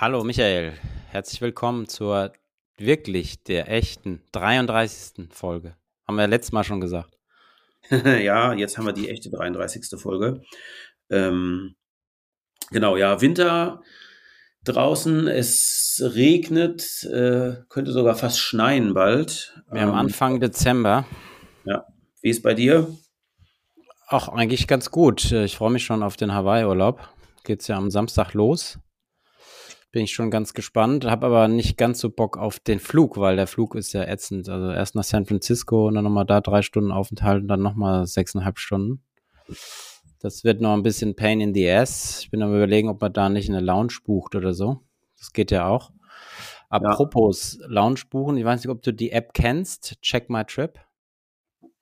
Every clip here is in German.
Hallo Michael, herzlich willkommen zur wirklich der echten 33. Folge. Haben wir ja letztes Mal schon gesagt. ja, jetzt haben wir die echte 33. Folge. Ähm, genau, ja, Winter draußen, es regnet, äh, könnte sogar fast schneien bald. Wir ähm, haben Anfang Dezember. Ja, wie ist bei dir? Ach, eigentlich ganz gut. Ich freue mich schon auf den Hawaii-Urlaub. Geht's ja am Samstag los. Bin ich schon ganz gespannt, habe aber nicht ganz so Bock auf den Flug, weil der Flug ist ja ätzend. Also erst nach San Francisco und dann nochmal da drei Stunden Aufenthalt und dann nochmal sechseinhalb Stunden. Das wird noch ein bisschen Pain in the Ass. Ich bin am überlegen, ob man da nicht eine Lounge bucht oder so. Das geht ja auch. Apropos ja. Lounge buchen, ich weiß nicht, ob du die App kennst, Check My Trip.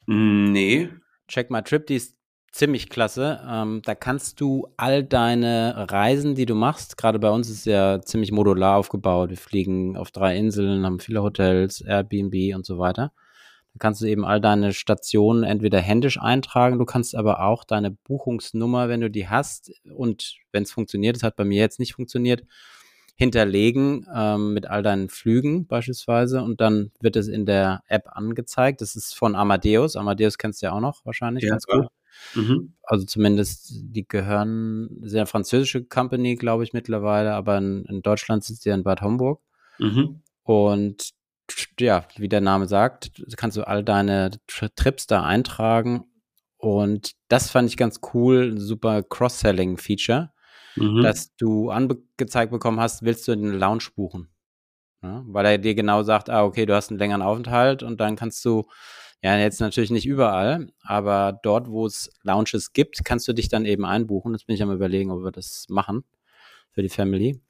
Mm, nee. Check My Trip, die ist ziemlich klasse. Ähm, da kannst du all deine Reisen, die du machst, gerade bei uns ist es ja ziemlich modular aufgebaut. Wir fliegen auf drei Inseln, haben viele Hotels, Airbnb und so weiter. Da kannst du eben all deine Stationen entweder händisch eintragen, du kannst aber auch deine Buchungsnummer, wenn du die hast und wenn es funktioniert, es hat bei mir jetzt nicht funktioniert, hinterlegen ähm, mit all deinen Flügen beispielsweise und dann wird es in der App angezeigt. Das ist von Amadeus. Amadeus kennst du ja auch noch wahrscheinlich ja, ganz gut. Mhm. Also zumindest, die gehören, sehr französische Company, glaube ich, mittlerweile, aber in, in Deutschland sitzt die in Bad Homburg. Mhm. Und ja, wie der Name sagt, kannst du all deine Trips da eintragen. Und das fand ich ganz cool, super Cross-Selling-Feature, mhm. dass du angezeigt bekommen hast, willst du den Lounge buchen? Ja, weil er dir genau sagt, ah, okay, du hast einen längeren Aufenthalt und dann kannst du ja, jetzt natürlich nicht überall, aber dort, wo es Lounges gibt, kannst du dich dann eben einbuchen. Jetzt bin ich am überlegen, ob wir das machen für die Family.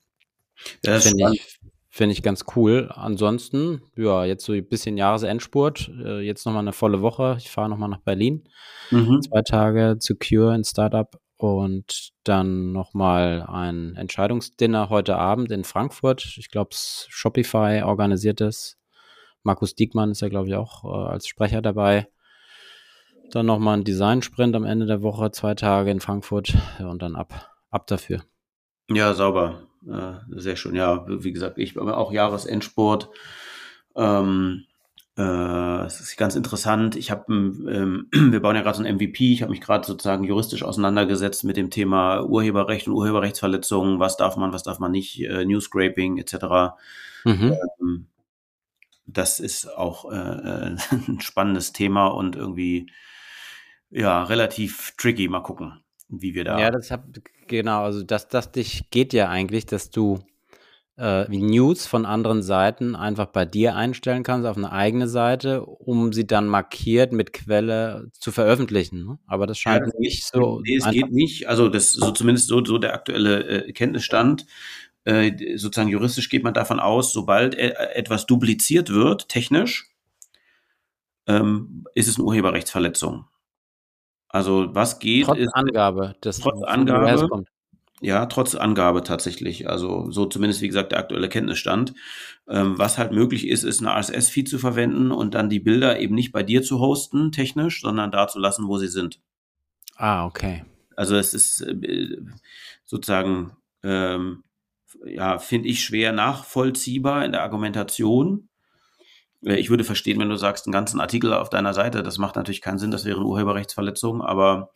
Ja, das finde ich, find ich ganz cool. Ansonsten, ja, jetzt so ein bisschen Jahresendspurt. Äh, jetzt nochmal eine volle Woche. Ich fahre nochmal nach Berlin. Mhm. Zwei Tage zu Cure in Startup und dann nochmal ein Entscheidungsdinner heute Abend in Frankfurt. Ich glaube, Shopify organisiert es. Markus Diekmann ist ja, glaube ich, auch äh, als Sprecher dabei. Dann nochmal ein Design-Sprint am Ende der Woche, zwei Tage in Frankfurt ja, und dann ab, ab dafür. Ja, sauber. Äh, sehr schön. Ja, wie gesagt, ich auch Jahresendsport. Ähm, äh, es ist ganz interessant. Ich habe, ähm, wir bauen ja gerade so ein MVP. Ich habe mich gerade sozusagen juristisch auseinandergesetzt mit dem Thema Urheberrecht und Urheberrechtsverletzungen. Was darf man, was darf man nicht, äh, Newscraping etc. Mhm. Ähm, das ist auch äh, äh ein spannendes Thema und irgendwie ja relativ tricky. Mal gucken, wie wir da. Ja, das hab, genau, also das, das dich geht ja eigentlich, dass du äh, News von anderen Seiten einfach bei dir einstellen kannst auf eine eigene Seite, um sie dann markiert mit Quelle zu veröffentlichen. Ne? Aber das scheint ja, nicht so. Nee, es geht nicht. Also das so zumindest so, so der aktuelle äh, Kenntnisstand. Äh, sozusagen juristisch geht man davon aus, sobald e etwas dupliziert wird, technisch, ähm, ist es eine Urheberrechtsverletzung. Also was geht? Trotz ist, Angabe. Das trotz Angabe. Ja, trotz Angabe tatsächlich. Also so zumindest, wie gesagt, der aktuelle Kenntnisstand. Ähm, was halt möglich ist, ist eine RSS-Feed zu verwenden und dann die Bilder eben nicht bei dir zu hosten, technisch, sondern da zu lassen, wo sie sind. Ah, okay. Also es ist äh, sozusagen ähm, ja, finde ich schwer nachvollziehbar in der Argumentation. Äh, ich würde verstehen, wenn du sagst, einen ganzen Artikel auf deiner Seite, das macht natürlich keinen Sinn, das wäre eine Urheberrechtsverletzung, aber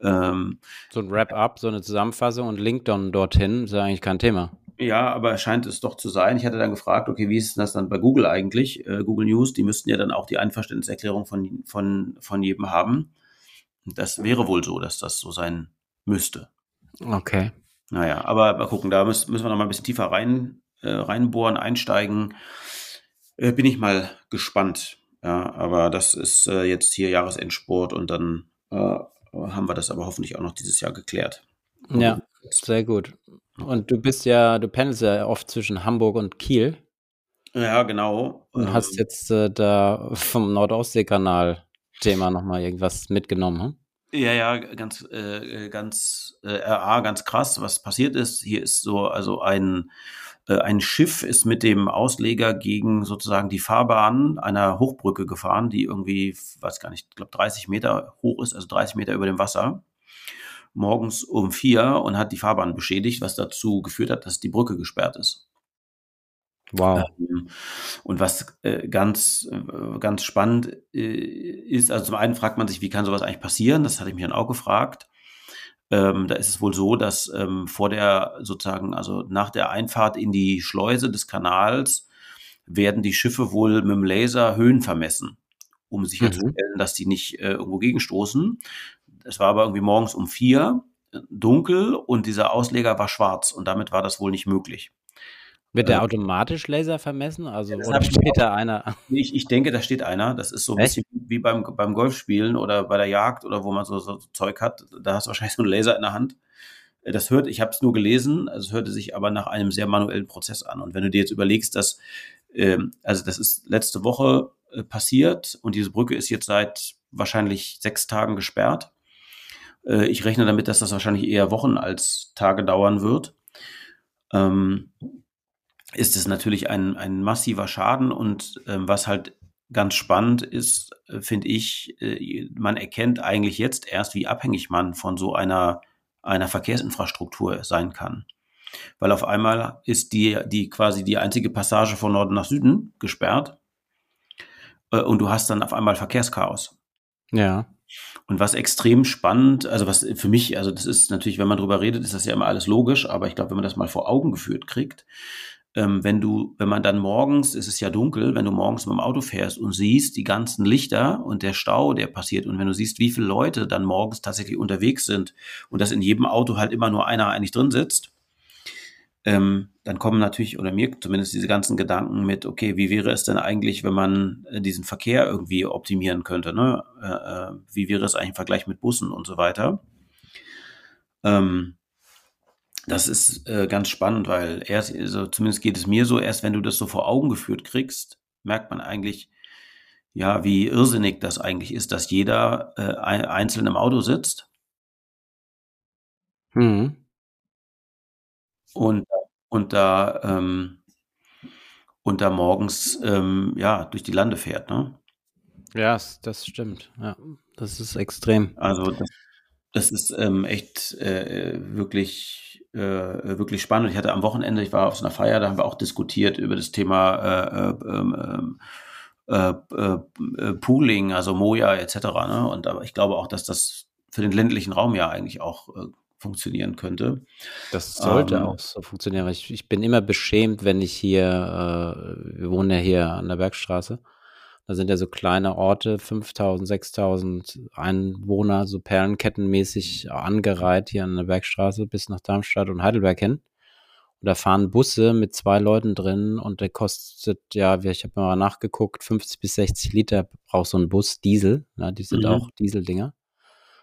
ähm, so ein Wrap-up, so eine Zusammenfassung und Link dann dorthin ist ja eigentlich kein Thema. Ja, aber scheint es doch zu sein. Ich hatte dann gefragt, okay, wie ist das dann bei Google eigentlich? Äh, Google News, die müssten ja dann auch die Einverständniserklärung von, von, von jedem haben. Das wäre wohl so, dass das so sein müsste. Okay. Naja, aber mal gucken, da müssen, müssen wir noch mal ein bisschen tiefer rein, äh, reinbohren, einsteigen. Äh, bin ich mal gespannt. Ja, aber das ist äh, jetzt hier Jahresendsport und dann äh, haben wir das aber hoffentlich auch noch dieses Jahr geklärt. Ja, sehr gut. Und du bist ja, du pendelst ja oft zwischen Hamburg und Kiel. Ja, genau. Und ähm, hast jetzt äh, da vom Nordostseekanal-Thema nochmal irgendwas mitgenommen, hm? Ja, ja, ganz, äh, ganz, äh, RA, ganz krass, was passiert ist. Hier ist so, also ein, äh, ein Schiff ist mit dem Ausleger gegen sozusagen die Fahrbahn einer Hochbrücke gefahren, die irgendwie, weiß gar nicht, ich glaube 30 Meter hoch ist, also 30 Meter über dem Wasser, morgens um vier und hat die Fahrbahn beschädigt, was dazu geführt hat, dass die Brücke gesperrt ist. Wow. Ähm, und was äh, ganz, äh, ganz spannend äh, ist, also zum einen fragt man sich, wie kann sowas eigentlich passieren? Das hatte ich mich dann auch gefragt. Ähm, da ist es wohl so, dass ähm, vor der sozusagen, also nach der Einfahrt in die Schleuse des Kanals werden die Schiffe wohl mit dem Laser Höhen vermessen, um sicherzustellen, mhm. dass die nicht äh, irgendwo gegenstoßen. Es war aber irgendwie morgens um vier dunkel und dieser Ausleger war schwarz und damit war das wohl nicht möglich. Wird der äh, automatisch Laser vermessen? Also ja, oder steht da einer? Ich, ich denke, da steht einer. Das ist so ein Echt? bisschen wie beim, beim Golfspielen oder bei der Jagd oder wo man so, so Zeug hat. Da hast du wahrscheinlich so einen Laser in der Hand. Äh, das hört, ich habe es nur gelesen, also es hörte sich aber nach einem sehr manuellen Prozess an. Und wenn du dir jetzt überlegst, dass, ähm, also das ist letzte Woche äh, passiert und diese Brücke ist jetzt seit wahrscheinlich sechs Tagen gesperrt. Äh, ich rechne damit, dass das wahrscheinlich eher Wochen als Tage dauern wird. Ähm, ist es natürlich ein, ein massiver Schaden und ähm, was halt ganz spannend ist, äh, finde ich, äh, man erkennt eigentlich jetzt erst, wie abhängig man von so einer, einer Verkehrsinfrastruktur sein kann. Weil auf einmal ist die, die quasi die einzige Passage von Norden nach Süden gesperrt äh, und du hast dann auf einmal Verkehrschaos. Ja. Und was extrem spannend, also was für mich, also das ist natürlich, wenn man drüber redet, ist das ja immer alles logisch, aber ich glaube, wenn man das mal vor Augen geführt kriegt, ähm, wenn du, wenn man dann morgens, es ist ja dunkel, wenn du morgens mit dem Auto fährst und siehst die ganzen Lichter und der Stau, der passiert und wenn du siehst, wie viele Leute dann morgens tatsächlich unterwegs sind und dass in jedem Auto halt immer nur einer eigentlich drin sitzt, ähm, dann kommen natürlich, oder mir zumindest diese ganzen Gedanken mit, okay, wie wäre es denn eigentlich, wenn man äh, diesen Verkehr irgendwie optimieren könnte, ne? Äh, äh, wie wäre es eigentlich im Vergleich mit Bussen und so weiter? Ähm, das ist äh, ganz spannend, weil erst, also zumindest geht es mir so, erst wenn du das so vor Augen geführt kriegst, merkt man eigentlich, ja, wie irrsinnig das eigentlich ist, dass jeder äh, einzeln im Auto sitzt. Mhm. Und, und da, ähm, und da morgens, ähm, ja, durch die Lande fährt, ne? Ja, das stimmt. Ja, das ist extrem. Also, das, das ist ähm, echt äh, wirklich äh, wirklich spannend. Ich hatte am Wochenende, ich war auf so einer Feier, da haben wir auch diskutiert über das Thema äh, äh, ähm, äh, äh, äh, Pooling, also Moja etc. Ne? Und aber ich glaube auch, dass das für den ländlichen Raum ja eigentlich auch funktionieren könnte. Das sollte ähm, auch so funktionieren. Ich, ich, bin immer beschämt, wenn ich hier, wir wohnen ja hier an der Bergstraße, da sind ja so kleine Orte, 5000, 6000 Einwohner, so perlenkettenmäßig angereiht hier an der Bergstraße bis nach Darmstadt und Heidelberg hin. Und da fahren Busse mit zwei Leuten drin und der kostet, ja, ich habe mal nachgeguckt, 50 bis 60 Liter braucht so ein Bus Diesel. Ja, die sind mhm. auch Dieseldinger.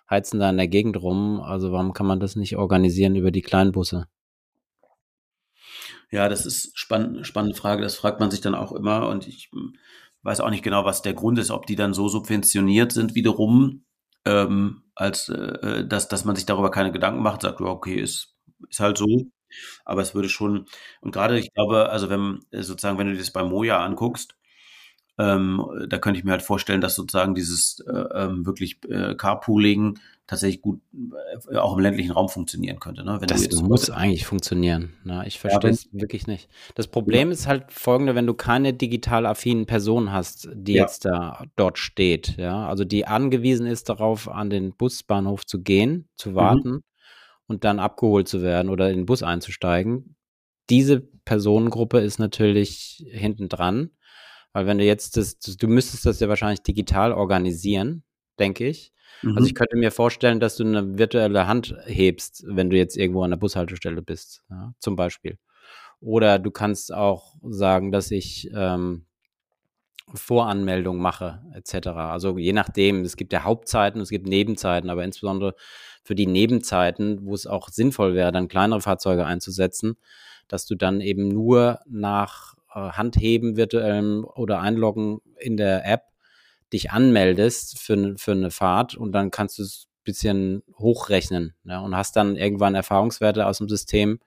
Heizen da in der Gegend rum. Also warum kann man das nicht organisieren über die kleinen Busse? Ja, das ist spann spannende Frage. Das fragt man sich dann auch immer. Und ich weiß auch nicht genau, was der Grund ist, ob die dann so subventioniert sind wiederum, ähm, als äh, dass, dass man sich darüber keine Gedanken macht, sagt, okay, ist, ist halt so. Aber es würde schon, und gerade ich glaube, also wenn sozusagen, wenn du das bei Moja anguckst, ähm, da könnte ich mir halt vorstellen, dass sozusagen dieses äh, ähm, wirklich äh, Carpooling tatsächlich gut äh, auch im ländlichen Raum funktionieren könnte. Ne? Wenn das muss eigentlich funktionieren. Ne? Ich verstehe es ja, wirklich nicht. Das Problem ja. ist halt folgende, wenn du keine digital affinen Person hast, die ja. jetzt da dort steht, ja, also die angewiesen ist darauf, an den Busbahnhof zu gehen, zu mhm. warten mhm. und dann abgeholt zu werden oder in den Bus einzusteigen. Diese Personengruppe ist natürlich hinten dran weil wenn du jetzt das, du müsstest das ja wahrscheinlich digital organisieren, denke ich. Also mhm. Also ich könnte mir vorstellen, dass du eine virtuelle Hand hebst, wenn du jetzt irgendwo an der Bushaltestelle bist, ja, zum Beispiel. Oder du kannst auch sagen, dass ich ähm, Voranmeldung mache, etc. Also je nachdem, es gibt ja Hauptzeiten, es gibt Nebenzeiten, aber insbesondere für die Nebenzeiten, wo es auch sinnvoll wäre, dann kleinere Fahrzeuge einzusetzen, dass du dann eben nur nach äh, Handheben virtuellem oder Einloggen in der App dich anmeldest für, für eine Fahrt und dann kannst du es ein bisschen hochrechnen ne? und hast dann irgendwann Erfahrungswerte aus dem System,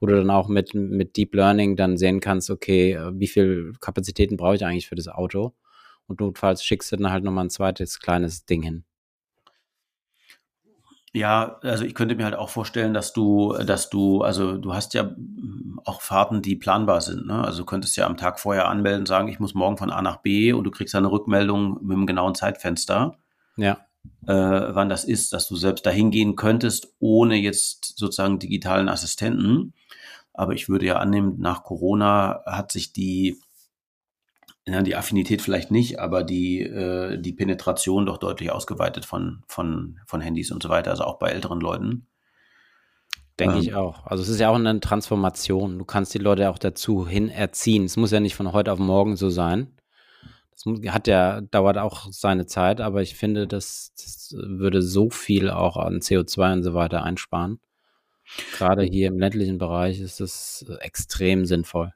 wo du dann auch mit, mit Deep Learning dann sehen kannst, okay, äh, wie viel Kapazitäten brauche ich eigentlich für das Auto? Und notfalls schickst du dann halt nochmal ein zweites kleines Ding hin. Ja, also ich könnte mir halt auch vorstellen, dass du, dass du, also du hast ja auch Fahrten, die planbar sind. Ne? Also du könntest ja am Tag vorher anmelden, sagen, ich muss morgen von A nach B und du kriegst eine Rückmeldung mit einem genauen Zeitfenster. Ja. Äh, wann das ist, dass du selbst dahin gehen könntest, ohne jetzt sozusagen digitalen Assistenten. Aber ich würde ja annehmen, nach Corona hat sich die ja, die Affinität vielleicht nicht, aber die, äh, die Penetration doch deutlich ausgeweitet von, von, von Handys und so weiter, also auch bei älteren Leuten. Denke ähm, ich auch. Also es ist ja auch eine Transformation. Du kannst die Leute auch dazu hin erziehen. Es muss ja nicht von heute auf morgen so sein. Das hat ja, dauert auch seine Zeit, aber ich finde, das, das würde so viel auch an CO2 und so weiter einsparen. Gerade hier im ländlichen Bereich ist das extrem sinnvoll.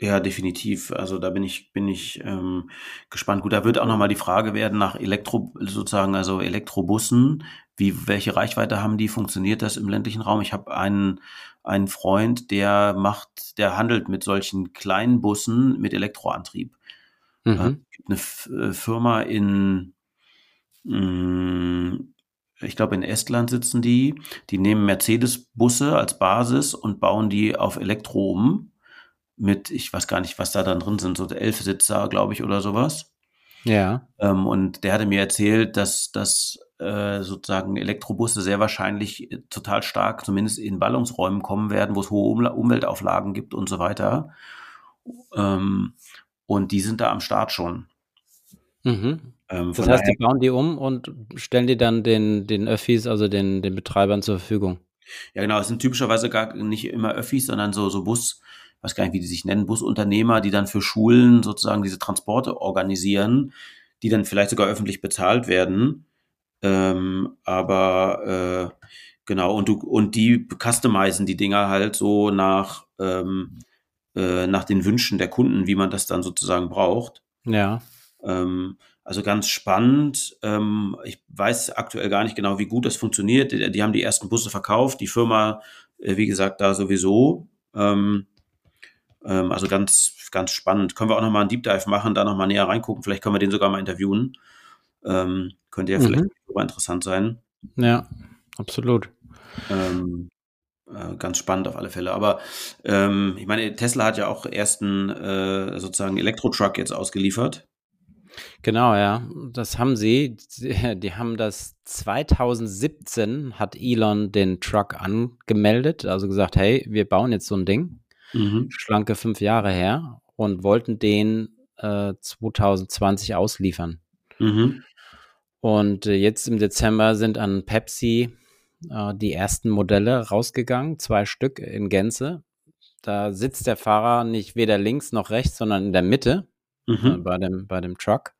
Ja, definitiv. Also da bin ich, bin ich ähm, gespannt. Gut, da wird auch nochmal die Frage werden nach Elektro, sozusagen, also Elektrobussen. Wie, welche Reichweite haben die? Funktioniert das im ländlichen Raum? Ich habe einen, einen Freund, der macht, der handelt mit solchen kleinen Bussen mit Elektroantrieb. Mhm. Gibt eine F äh, Firma in, mh, mm, ich glaube in Estland sitzen die, die nehmen Mercedes-Busse als Basis und bauen die auf Elektro um mit, ich weiß gar nicht, was da dann drin sind, so elf Sitzer, glaube ich, oder sowas. Ja. Ähm, und der hatte mir erzählt, dass, dass äh, sozusagen Elektrobusse sehr wahrscheinlich äh, total stark, zumindest in Ballungsräumen kommen werden, wo es hohe um Umweltauflagen gibt und so weiter. Ähm, und die sind da am Start schon. Mhm. Ähm, das heißt, die bauen die um und stellen die dann den, den Öffis, also den, den Betreibern zur Verfügung. Ja, genau. Es sind typischerweise gar nicht immer Öffis, sondern so, so Bus, weiß gar nicht, wie die sich nennen, Busunternehmer, die dann für Schulen sozusagen diese Transporte organisieren, die dann vielleicht sogar öffentlich bezahlt werden. Ähm, aber äh, genau, und du, und die customizen die Dinger halt so nach, ähm, äh, nach den Wünschen der Kunden, wie man das dann sozusagen braucht. Ja. Ähm, also ganz spannend. Ähm, ich weiß aktuell gar nicht genau, wie gut das funktioniert. Die, die haben die ersten Busse verkauft, die Firma, äh, wie gesagt, da sowieso. Ähm, ähm, also ganz, ganz spannend. Können wir auch nochmal einen Deep Dive machen, da nochmal näher reingucken. Vielleicht können wir den sogar mal interviewen. Ähm, könnte ja mhm. vielleicht super interessant sein. Ja, absolut. Ähm, äh, ganz spannend auf alle Fälle. Aber ähm, ich meine, Tesla hat ja auch ersten äh, sozusagen Elektro-Truck jetzt ausgeliefert. Genau, ja, das haben sie. Die haben das 2017 hat Elon den Truck angemeldet, also gesagt, hey, wir bauen jetzt so ein Ding mhm. schlanke fünf Jahre her und wollten den äh, 2020 ausliefern. Mhm. Und äh, jetzt im Dezember sind an Pepsi äh, die ersten Modelle rausgegangen, zwei Stück in Gänze. Da sitzt der Fahrer nicht weder links noch rechts, sondern in der Mitte mhm. Äh, bei, dem, bei dem Truck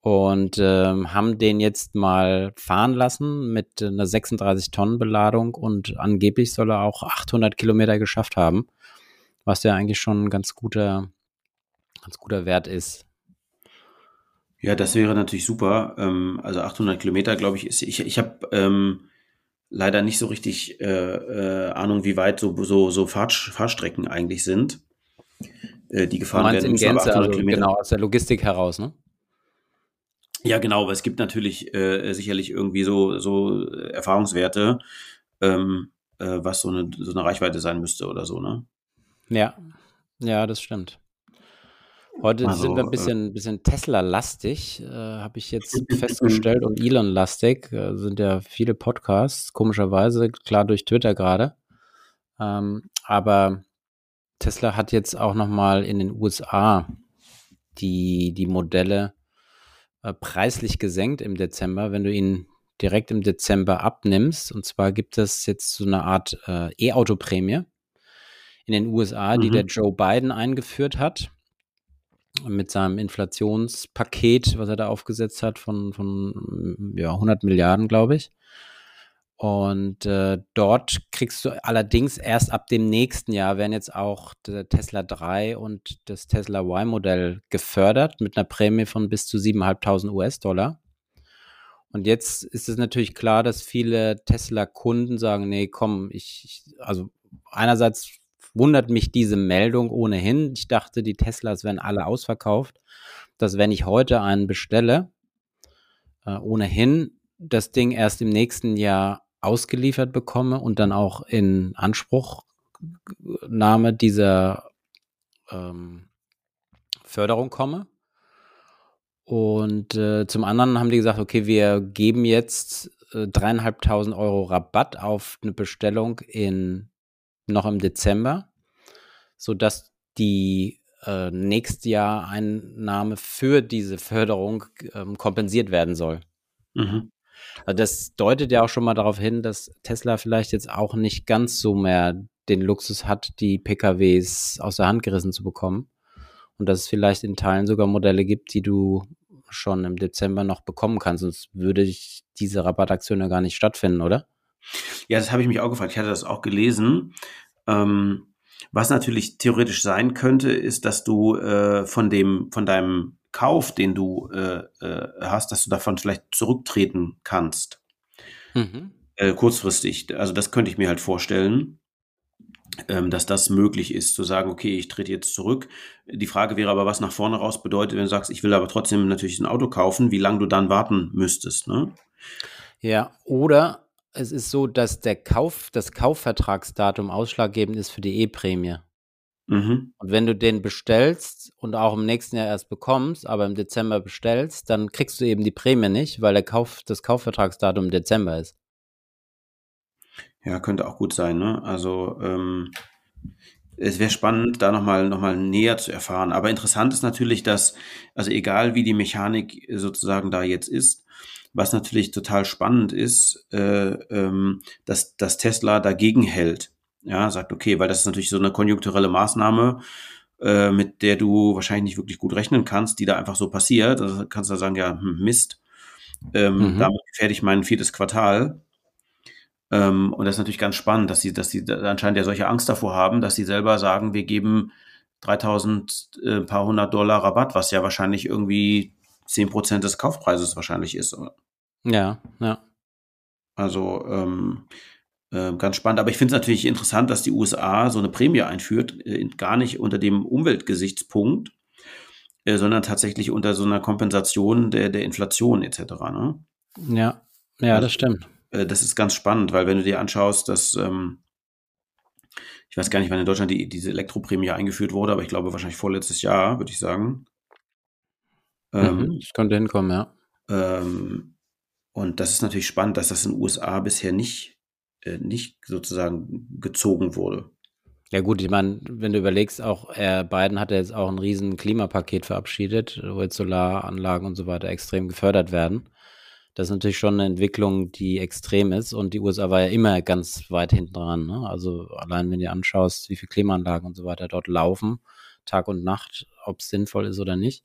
und ähm, haben den jetzt mal fahren lassen mit einer 36 Tonnen Beladung und angeblich soll er auch 800 Kilometer geschafft haben was ja eigentlich schon ein ganz guter, ganz guter Wert ist. Ja, das wäre natürlich super. Ähm, also 800 Kilometer, glaube ich, ist, ich, ich habe ähm, leider nicht so richtig äh, äh, Ahnung, wie weit so, so, so Fahr Fahrstrecken eigentlich sind, äh, die gefahren werden. In Gänze, also genau, aus der Logistik heraus, ne? Ja, genau, aber es gibt natürlich äh, sicherlich irgendwie so, so Erfahrungswerte, ähm, äh, was so eine, so eine Reichweite sein müsste oder so, ne? Ja, ja, das stimmt. Heute also, sind wir ein äh bisschen, bisschen Tesla-lastig, äh, habe ich jetzt festgestellt, und Elon-lastig. Äh, sind ja viele Podcasts, komischerweise, klar durch Twitter gerade. Ähm, aber Tesla hat jetzt auch nochmal in den USA die, die Modelle äh, preislich gesenkt im Dezember, wenn du ihn direkt im Dezember abnimmst. Und zwar gibt es jetzt so eine Art äh, E-Auto-Prämie in den USA, die mhm. der Joe Biden eingeführt hat mit seinem Inflationspaket, was er da aufgesetzt hat von, von ja, 100 Milliarden, glaube ich. Und äh, dort kriegst du allerdings erst ab dem nächsten Jahr werden jetzt auch der Tesla 3 und das Tesla Y-Modell gefördert mit einer Prämie von bis zu 7.500 US-Dollar. Und jetzt ist es natürlich klar, dass viele Tesla-Kunden sagen, nee, komm, ich, ich, also einerseits wundert mich diese Meldung ohnehin. Ich dachte, die Teslas werden alle ausverkauft, dass wenn ich heute einen bestelle, äh, ohnehin das Ding erst im nächsten Jahr ausgeliefert bekomme und dann auch in Anspruchnahme dieser ähm, Förderung komme. Und äh, zum anderen haben die gesagt, okay, wir geben jetzt äh, dreieinhalbtausend Euro Rabatt auf eine Bestellung in noch im Dezember, sodass die äh, nächstes Jahr Einnahme für diese Förderung ähm, kompensiert werden soll. Mhm. Also das deutet ja auch schon mal darauf hin, dass Tesla vielleicht jetzt auch nicht ganz so mehr den Luxus hat, die PKWs aus der Hand gerissen zu bekommen. Und dass es vielleicht in Teilen sogar Modelle gibt, die du schon im Dezember noch bekommen kannst. Sonst würde ich diese Rabattaktion ja gar nicht stattfinden, oder? Ja, das habe ich mich auch gefragt. Ich hatte das auch gelesen. Ähm, was natürlich theoretisch sein könnte, ist, dass du äh, von dem, von deinem Kauf, den du äh, äh, hast, dass du davon vielleicht zurücktreten kannst. Mhm. Äh, kurzfristig. Also das könnte ich mir halt vorstellen, ähm, dass das möglich ist, zu sagen, okay, ich trete jetzt zurück. Die Frage wäre aber, was nach vorne raus bedeutet, wenn du sagst, ich will aber trotzdem natürlich ein Auto kaufen, wie lange du dann warten müsstest. Ne? Ja, oder es ist so, dass der Kauf, das Kaufvertragsdatum ausschlaggebend ist für die E-Prämie. Mhm. Und wenn du den bestellst und auch im nächsten Jahr erst bekommst, aber im Dezember bestellst, dann kriegst du eben die Prämie nicht, weil der Kauf, das Kaufvertragsdatum im Dezember ist. Ja, könnte auch gut sein, ne? Also ähm, es wäre spannend, da nochmal noch mal näher zu erfahren. Aber interessant ist natürlich, dass, also egal wie die Mechanik sozusagen da jetzt ist, was natürlich total spannend ist, äh, ähm, dass, dass Tesla dagegen hält. Ja, sagt, okay, weil das ist natürlich so eine konjunkturelle Maßnahme, äh, mit der du wahrscheinlich nicht wirklich gut rechnen kannst, die da einfach so passiert. Also kannst du sagen, ja, hm, Mist, ähm, mhm. damit gefährde ich mein viertes Quartal. Ähm, und das ist natürlich ganz spannend, dass sie, dass sie anscheinend ja solche Angst davor haben, dass sie selber sagen, wir geben 3000, äh, paar hundert Dollar Rabatt, was ja wahrscheinlich irgendwie 10 Prozent des Kaufpreises wahrscheinlich ist. Ja, ja. Also, ähm, äh, ganz spannend. Aber ich finde es natürlich interessant, dass die USA so eine Prämie einführt, äh, gar nicht unter dem Umweltgesichtspunkt, äh, sondern tatsächlich unter so einer Kompensation der, der Inflation etc. Ne? Ja, ja, also, das stimmt. Äh, das ist ganz spannend, weil wenn du dir anschaust, dass ähm, ich weiß gar nicht, wann in Deutschland die, diese Elektroprämie eingeführt wurde, aber ich glaube wahrscheinlich vorletztes Jahr, würde ich sagen. Ähm, mhm, das könnte hinkommen, ja. Ähm, und das ist natürlich spannend, dass das in den USA bisher nicht äh, nicht sozusagen gezogen wurde. Ja gut, ich meine, wenn du überlegst, auch er Biden hat ja jetzt auch ein riesen Klimapaket verabschiedet, wo jetzt Solaranlagen und so weiter extrem gefördert werden. Das ist natürlich schon eine Entwicklung, die extrem ist und die USA war ja immer ganz weit hinten dran. Ne? Also allein wenn du anschaust, wie viele Klimaanlagen und so weiter dort laufen, Tag und Nacht, ob es sinnvoll ist oder nicht,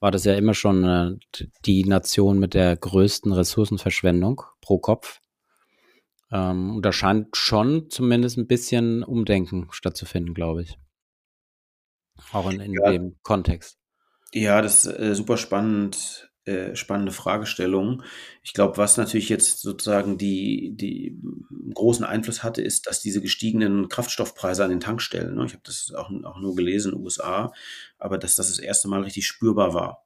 war das ja immer schon äh, die Nation mit der größten Ressourcenverschwendung pro Kopf. Ähm, und da scheint schon zumindest ein bisschen Umdenken stattzufinden, glaube ich. Auch in, in ja. dem Kontext. Ja, das ist äh, super spannend, äh, spannende Fragestellung. Ich glaube, was natürlich jetzt sozusagen die, die großen Einfluss hatte, ist, dass diese gestiegenen Kraftstoffpreise an den Tankstellen, ne, ich habe das auch, auch nur gelesen in den USA, aber dass das das erste Mal richtig spürbar war.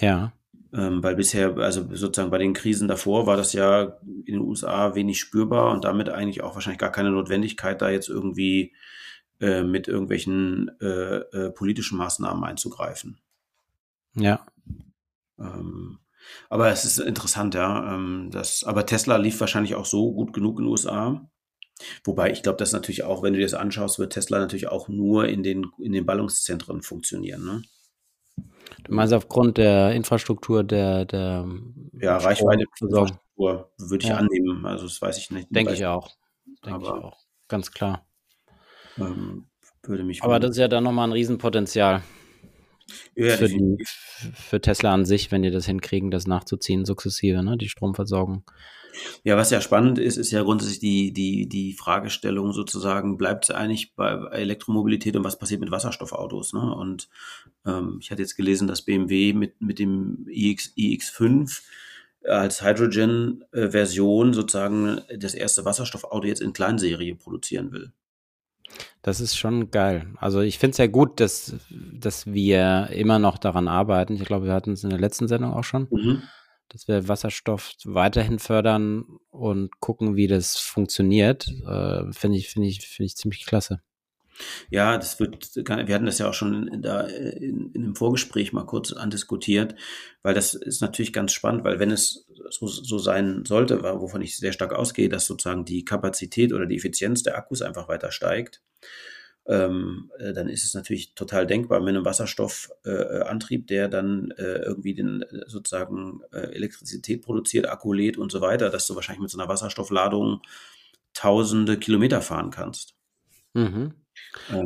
Ja. Ähm, weil bisher, also sozusagen bei den Krisen davor war das ja in den USA wenig spürbar und damit eigentlich auch wahrscheinlich gar keine Notwendigkeit, da jetzt irgendwie äh, mit irgendwelchen äh, äh, politischen Maßnahmen einzugreifen. Ja. Ähm, aber es ist interessant, ja. Ähm, das, aber Tesla lief wahrscheinlich auch so gut genug in den USA. Wobei ich glaube, dass natürlich auch, wenn du dir das anschaust, wird Tesla natürlich auch nur in den, in den Ballungszentren funktionieren. Ne? Du meinst aufgrund der Infrastruktur der, der ja, Reichweite Infrastruktur würde ich ja. annehmen. Also das weiß ich nicht. Denke ich auch. Denke ich auch. Ganz klar. Ähm, würde mich. Aber das ist ja dann nochmal ein Riesenpotenzial. Ja, für, die, für Tesla an sich, wenn die das hinkriegen, das nachzuziehen, sukzessive, ne, die Stromversorgung. Ja, was ja spannend ist, ist ja grundsätzlich die, die, die Fragestellung sozusagen, bleibt es eigentlich bei Elektromobilität und was passiert mit Wasserstoffautos? Ne? Und ähm, ich hatte jetzt gelesen, dass BMW mit, mit dem iX, iX5 als Hydrogen-Version sozusagen das erste Wasserstoffauto jetzt in Kleinserie produzieren will. Das ist schon geil. Also ich finde es ja gut, dass, dass wir immer noch daran arbeiten. Ich glaube, wir hatten es in der letzten Sendung auch schon, mhm. dass wir Wasserstoff weiterhin fördern und gucken, wie das funktioniert. Äh, finde ich, finde ich, finde ich ziemlich klasse. Ja, das wird, wir hatten das ja auch schon in, da in, in einem Vorgespräch mal kurz andiskutiert, weil das ist natürlich ganz spannend, weil wenn es so, so sein sollte, wovon ich sehr stark ausgehe, dass sozusagen die Kapazität oder die Effizienz der Akkus einfach weiter steigt, ähm, äh, dann ist es natürlich total denkbar mit einem Wasserstoffantrieb, äh, der dann äh, irgendwie den äh, sozusagen äh, Elektrizität produziert, Akku lädt und so weiter, dass du wahrscheinlich mit so einer Wasserstoffladung tausende Kilometer fahren kannst. Mhm.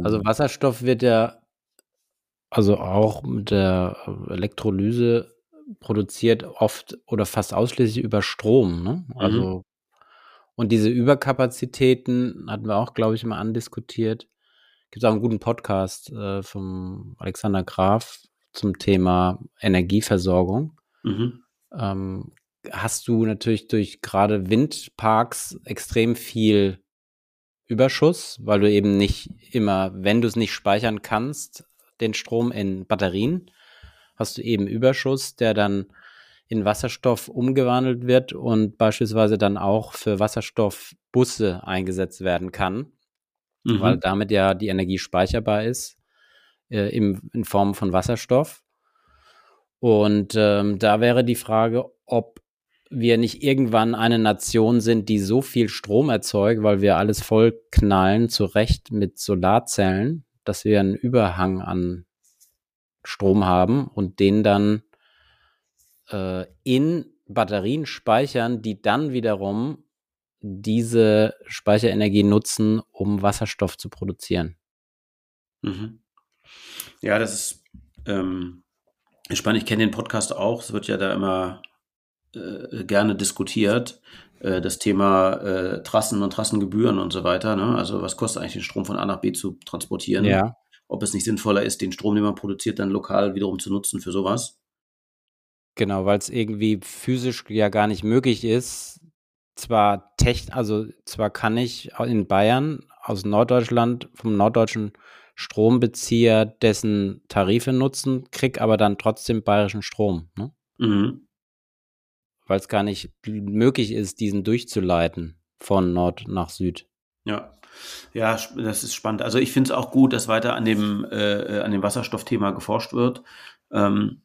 Also ähm. Wasserstoff wird ja also auch mit der Elektrolyse produziert oft oder fast ausschließlich über Strom. Ne? Mhm. Also und diese Überkapazitäten hatten wir auch, glaube ich, mal andiskutiert. Gibt auch einen guten Podcast äh, vom Alexander Graf zum Thema Energieversorgung. Mhm. Ähm, hast du natürlich durch gerade Windparks extrem viel Überschuss, weil du eben nicht immer, wenn du es nicht speichern kannst, den Strom in Batterien, hast du eben Überschuss, der dann in Wasserstoff umgewandelt wird und beispielsweise dann auch für Wasserstoffbusse eingesetzt werden kann, mhm. weil damit ja die Energie speicherbar ist äh, im, in Form von Wasserstoff. Und ähm, da wäre die Frage, ob wir nicht irgendwann eine Nation sind, die so viel Strom erzeugt, weil wir alles voll knallen, zurecht mit Solarzellen, dass wir einen Überhang an Strom haben und den dann äh, in Batterien speichern, die dann wiederum diese Speicherenergie nutzen, um Wasserstoff zu produzieren. Mhm. Ja, das ist ähm, spannend. Ich kenne den Podcast auch. Es wird ja da immer äh, gerne diskutiert, äh, das Thema äh, Trassen und Trassengebühren und so weiter. Ne? Also was kostet eigentlich den Strom von A nach B zu transportieren? Ja. Ob es nicht sinnvoller ist, den Strom, den man produziert, dann lokal wiederum zu nutzen für sowas? Genau, weil es irgendwie physisch ja gar nicht möglich ist. Zwar techn, also zwar kann ich in Bayern aus Norddeutschland vom norddeutschen Strombezieher dessen Tarife nutzen, krieg aber dann trotzdem bayerischen Strom. Ne? Mhm weil es gar nicht möglich ist, diesen durchzuleiten von Nord nach Süd. Ja. Ja, das ist spannend. Also ich finde es auch gut, dass weiter an dem, äh, an dem Wasserstoffthema geforscht wird. Ähm,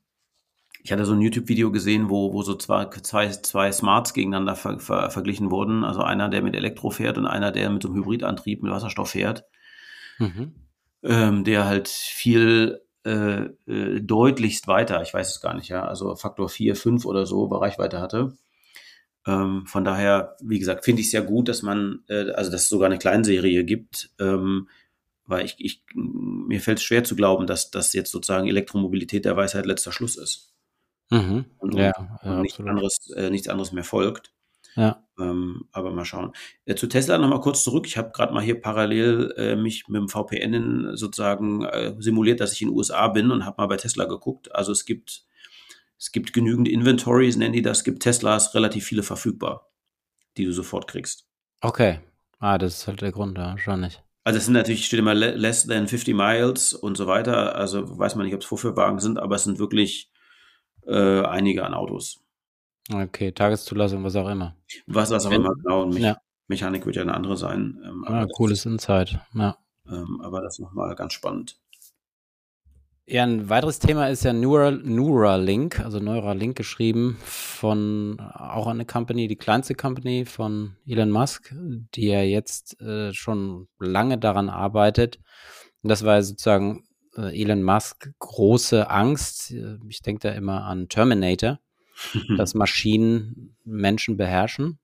ich hatte so ein YouTube-Video gesehen, wo, wo so zwei, zwei, zwei Smarts gegeneinander ver, ver, verglichen wurden. Also einer, der mit Elektro fährt und einer, der mit so einem Hybridantrieb mit Wasserstoff fährt. Mhm. Ähm, der halt viel äh, äh, deutlichst weiter, ich weiß es gar nicht, ja, also Faktor 4, 5 oder so Reichweite hatte. Ähm, von daher, wie gesagt, finde ich es sehr gut, dass man, äh, also dass es sogar eine Kleinserie gibt, ähm, weil ich, ich mir fällt es schwer zu glauben, dass das jetzt sozusagen Elektromobilität der Weisheit letzter Schluss ist. Mhm. Und, ja, und ja, nichts, anderes, äh, nichts anderes mehr folgt. Ja. Ähm, aber mal schauen. Äh, zu Tesla nochmal kurz zurück. Ich habe gerade mal hier parallel äh, mich mit dem VPN sozusagen äh, simuliert, dass ich in den USA bin und habe mal bei Tesla geguckt. Also es gibt, es gibt genügend Inventories, nennen die das. Es gibt Teslas relativ viele verfügbar, die du sofort kriegst. Okay. Ah, das ist halt der Grund, ja, nicht. Also es sind natürlich, steht immer less than 50 miles und so weiter. Also weiß man nicht, ob es Vorführwagen sind, aber es sind wirklich äh, einige an Autos. Okay, Tageszulassung, was auch immer. Was, was auch immer, genau. Und Me ja. Mechanik wird ja eine andere sein. Ähm, ja, cooles Insight, ja. Ähm, aber das nochmal ganz spannend. Ja, ein weiteres Thema ist ja Neural, Neuralink, also Neuralink geschrieben von auch eine Company, die kleinste Company von Elon Musk, die ja jetzt äh, schon lange daran arbeitet. Und das war sozusagen äh, Elon Musk große Angst. Ich denke da immer an Terminator dass Maschinen Menschen beherrschen.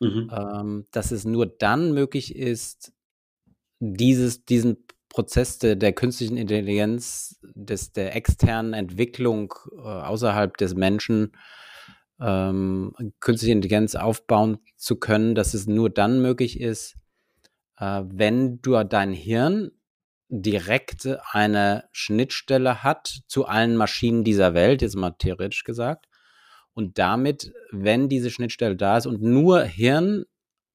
Mhm. Ähm, dass es nur dann möglich ist, dieses, diesen Prozess der, der künstlichen Intelligenz, des, der externen Entwicklung äh, außerhalb des Menschen, ähm, künstliche Intelligenz aufbauen zu können, dass es nur dann möglich ist, äh, wenn du dein Hirn direkt eine Schnittstelle hat zu allen Maschinen dieser Welt, jetzt mal theoretisch gesagt. Und damit, wenn diese Schnittstelle da ist und nur Hirn,